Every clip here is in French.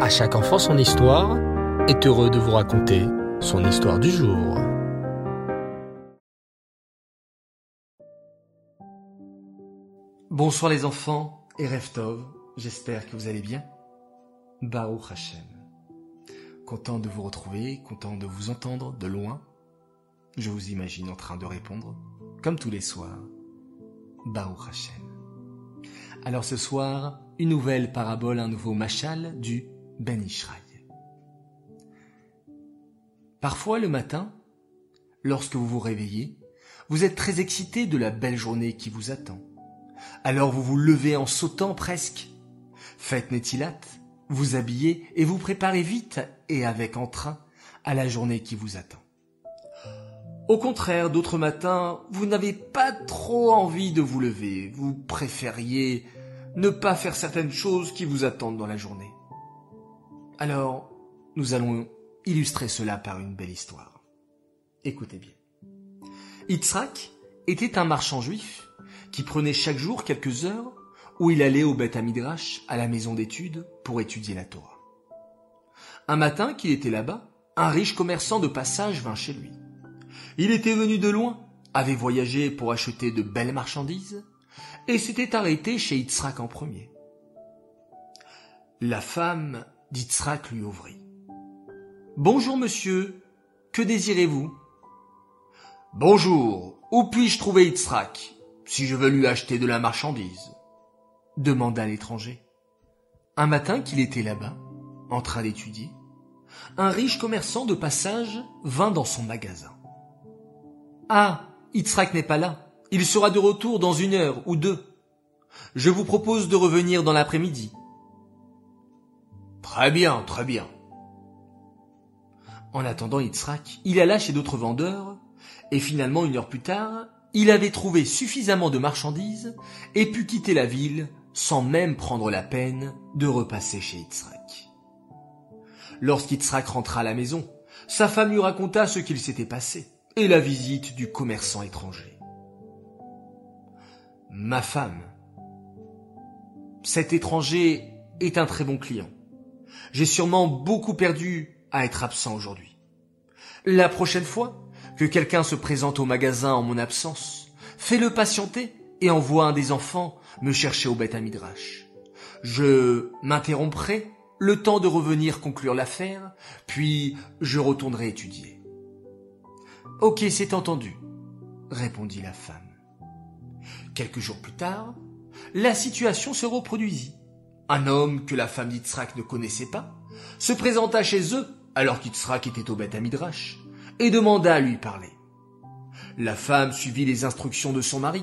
À chaque enfant son histoire est heureux de vous raconter son histoire du jour. Bonsoir les enfants et Reftov, j'espère que vous allez bien. Baruch Hashem. Content de vous retrouver, content de vous entendre de loin. Je vous imagine en train de répondre, comme tous les soirs, Baruch Hashem. Alors ce soir, une nouvelle parabole, un nouveau machal du Ben Ishraï. Parfois le matin, lorsque vous vous réveillez, vous êtes très excité de la belle journée qui vous attend. Alors vous vous levez en sautant presque. Faites Netilat, vous habillez et vous préparez vite et avec entrain à la journée qui vous attend. Au contraire, d'autres matins, vous n'avez pas trop envie de vous lever, vous préfériez ne pas faire certaines choses qui vous attendent dans la journée. Alors, nous allons illustrer cela par une belle histoire. Écoutez bien. Yitzhak était un marchand juif qui prenait chaque jour quelques heures où il allait au Beth Amidrash, à la maison d'études, pour étudier la Torah. Un matin qu'il était là-bas, un riche commerçant de passage vint chez lui. Il était venu de loin, avait voyagé pour acheter de belles marchandises, et s'était arrêté chez Yitzhak en premier. La femme d'Yitzhak lui ouvrit. Bonjour monsieur, que désirez-vous? Bonjour, où puis-je trouver Yitzhak, si je veux lui acheter de la marchandise? demanda l'étranger. Un matin qu'il était là-bas, en train d'étudier, un riche commerçant de passage vint dans son magasin. Ah, Yitzhak n'est pas là. Il sera de retour dans une heure ou deux. Je vous propose de revenir dans l'après-midi. Très bien, très bien. En attendant Yitzhak, il alla chez d'autres vendeurs, et finalement, une heure plus tard, il avait trouvé suffisamment de marchandises et put quitter la ville sans même prendre la peine de repasser chez Yitzhak. Lorsqu'Yitzhak rentra à la maison, sa femme lui raconta ce qu'il s'était passé et la visite du commerçant étranger. Ma femme, cet étranger est un très bon client. J'ai sûrement beaucoup perdu à être absent aujourd'hui. La prochaine fois que quelqu'un se présente au magasin en mon absence, fais-le patienter et envoie un des enfants me chercher au Beth Midrash. Je m'interromprai le temps de revenir conclure l'affaire, puis je retournerai étudier. Ok, c'est entendu, répondit la femme. Quelques jours plus tard, la situation se reproduisit. Un homme que la femme d'Yitzhak ne connaissait pas se présenta chez eux alors qu'Yitzhak était au Beth Midrash et demanda à lui parler. La femme suivit les instructions de son mari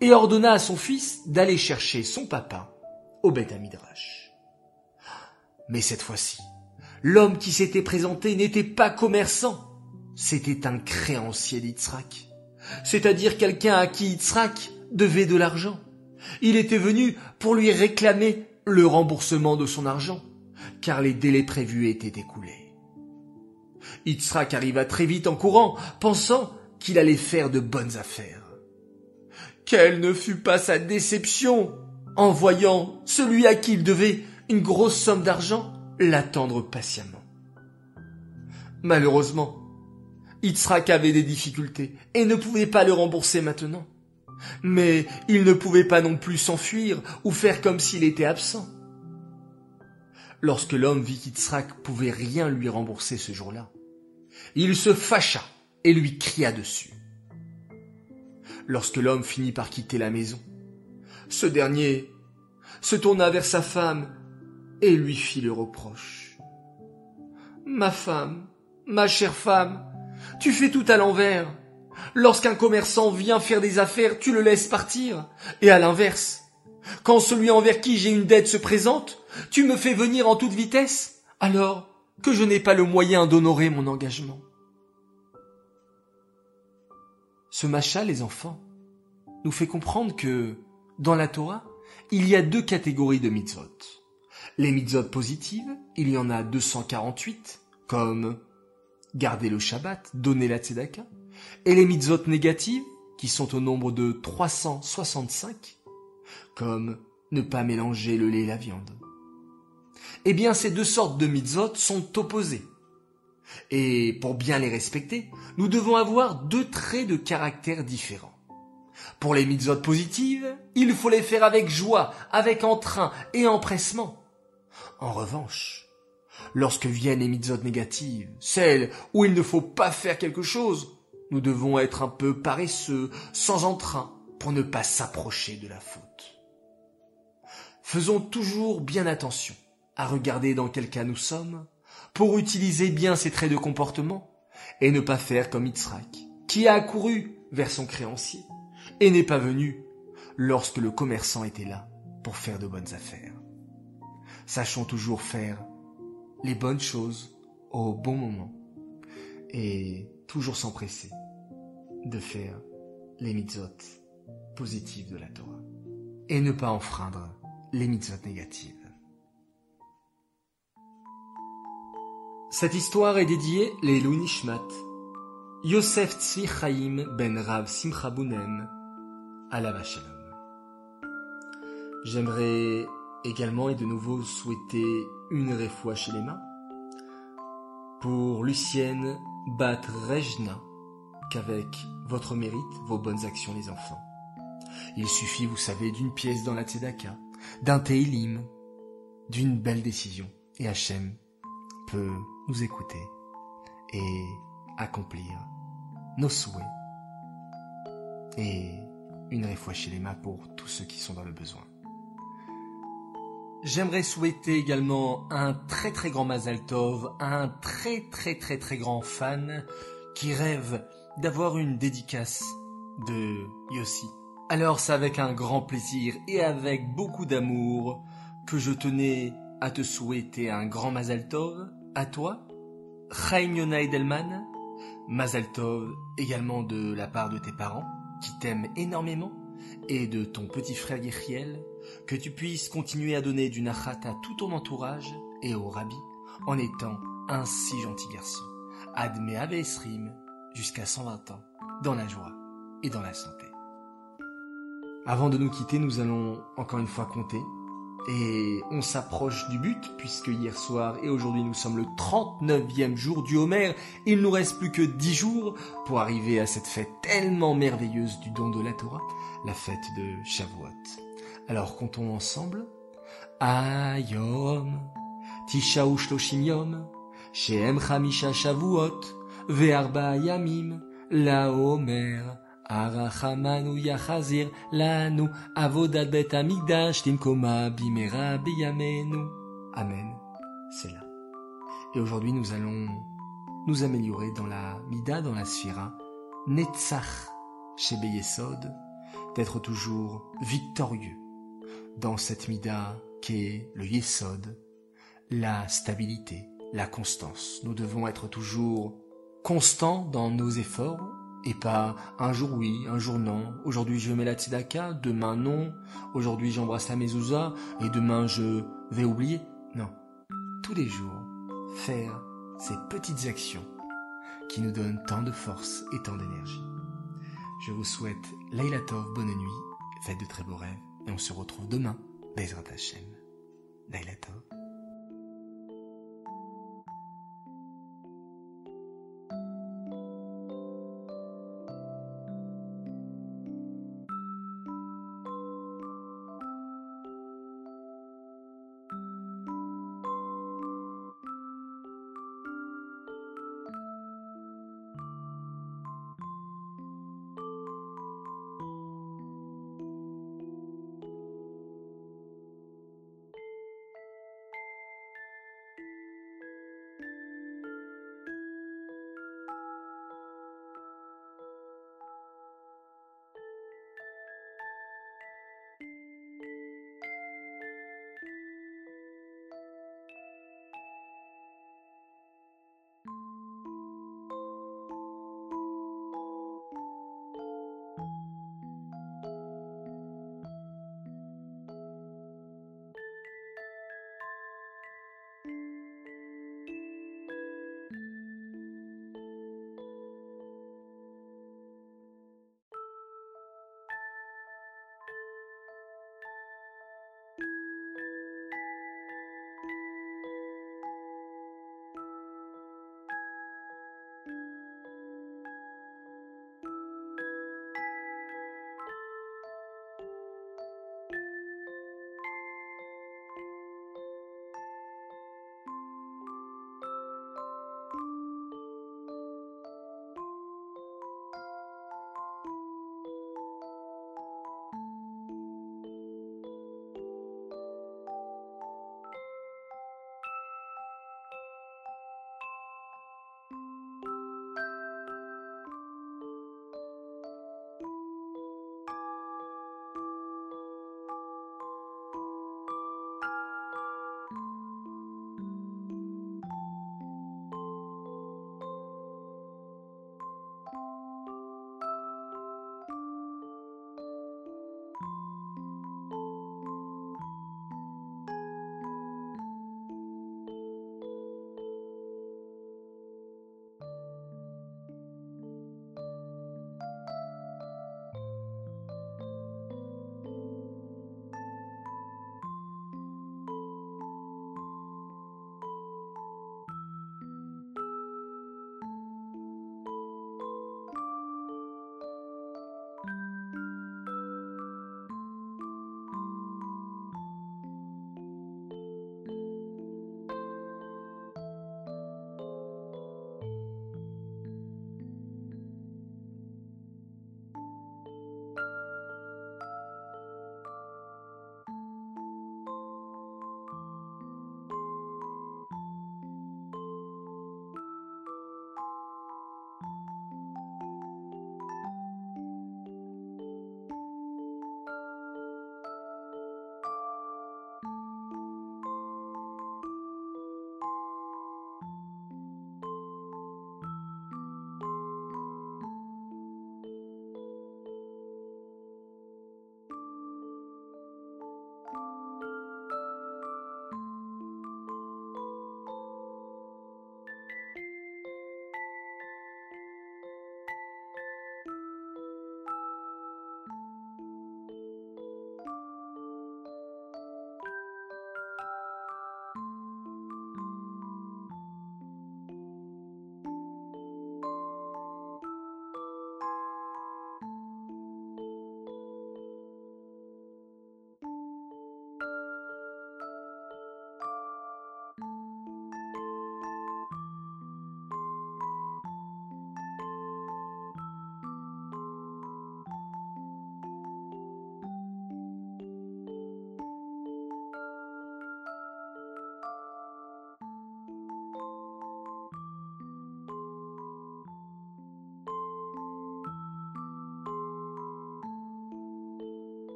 et ordonna à son fils d'aller chercher son papa au Beth Midrash. Mais cette fois-ci, l'homme qui s'était présenté n'était pas commerçant, c'était un créancier d'Yitzhak, c'est-à-dire quelqu'un à qui Yitzhak devait de l'argent. Il était venu pour lui réclamer le remboursement de son argent, car les délais prévus étaient écoulés. Yitzhak arriva très vite en courant, pensant qu'il allait faire de bonnes affaires. Quelle ne fut pas sa déception en voyant celui à qui il devait une grosse somme d'argent l'attendre patiemment. Malheureusement, Yitzhak avait des difficultés et ne pouvait pas le rembourser maintenant. Mais il ne pouvait pas non plus s'enfuir ou faire comme s'il était absent. Lorsque l'homme vit qu'Yitzhak pouvait rien lui rembourser ce jour-là, il se fâcha et lui cria dessus lorsque l'homme finit par quitter la maison. Ce dernier se tourna vers sa femme et lui fit le reproche. Ma femme, ma chère femme, tu fais tout à l'envers. Lorsqu'un commerçant vient faire des affaires, tu le laisses partir. Et à l'inverse, quand celui envers qui j'ai une dette se présente, tu me fais venir en toute vitesse, alors que je n'ai pas le moyen d'honorer mon engagement. Ce macha, les enfants, nous fait comprendre que, dans la Torah, il y a deux catégories de mitzvot. Les mitzvot positives, il y en a 248, comme garder le Shabbat, donner la tzedaka, et les mitzvot négatives, qui sont au nombre de 365, comme ne pas mélanger le lait et la viande. Eh bien, ces deux sortes de mitzvot sont opposées. Et pour bien les respecter, nous devons avoir deux traits de caractère différents. Pour les mitzvot positives, il faut les faire avec joie, avec entrain et empressement. En revanche, lorsque viennent les mitzvot négatives, celles où il ne faut pas faire quelque chose, nous devons être un peu paresseux, sans entrain, pour ne pas s'approcher de la faute. Faisons toujours bien attention à regarder dans quel cas nous sommes, pour utiliser bien ses traits de comportement, et ne pas faire comme Yitzhak, qui a accouru vers son créancier, et n'est pas venu lorsque le commerçant était là pour faire de bonnes affaires. Sachons toujours faire les bonnes choses au bon moment, et toujours s'empresser de faire les mitzvot positives de la Torah, et ne pas enfreindre les mitzvot négatives. Cette histoire est dédiée les Nishmat, Yosef Tzvi Chaim ben Rav Simcha Bunem, la Shalom. J'aimerais également et de nouveau souhaiter une réfoua chez les mains pour Lucienne Bat Rejna, qu'avec votre mérite, vos bonnes actions les enfants. Il suffit, vous savez, d'une pièce dans la Tzedaka, d'un Teilim, d'une belle décision, et Hachem peut nous écouter et accomplir nos souhaits. Et une chez les mains pour tous ceux qui sont dans le besoin. J'aimerais souhaiter également un très très grand Mazal Tov un très très très très grand fan qui rêve d'avoir une dédicace de Yossi. Alors c'est avec un grand plaisir et avec beaucoup d'amour que je tenais à te souhaiter un grand Mazal Tov à toi, Chaim Yona Edelman, Mazal Tov également de la part de tes parents qui t'aiment énormément et de ton petit frère Yechiel, que tu puisses continuer à donner du nachat à tout ton entourage et au rabbi en étant un si gentil garçon. Admet Esrim jusqu'à 120 ans, dans la joie et dans la santé. Avant de nous quitter, nous allons encore une fois compter. Et on s'approche du but, puisque hier soir et aujourd'hui nous sommes le 39e jour du Homer. Il nous reste plus que 10 jours pour arriver à cette fête tellement merveilleuse du don de la Torah, la fête de Shavuot. Alors comptons ensemble. Ayom, Tisha Ushloshim Yom, Shem Chamisha Shavuot, Ve'arba Yamim, La Homer, Arachamanu Yachazir, Lanu, Avodat Bet Amigdash, Timkoma, Bimera. Amen. C'est là. Et aujourd'hui, nous allons nous améliorer dans la Mida, dans la Sphira, Netzach, chez Beyesod, d'être toujours victorieux dans cette Mida qu'est le Yesod, la stabilité, la constance. Nous devons être toujours constants dans nos efforts et pas un jour oui, un jour non. Aujourd'hui je mets la tzedaka, demain non. Aujourd'hui j'embrasse la mezouza et demain je vais oublier. Non. Tous les jours, faire ces petites actions qui nous donnent tant de force et tant d'énergie. Je vous souhaite Laila Tov, bonne nuit, faites de très beaux rêves et on se retrouve demain, Bezrat Hashem.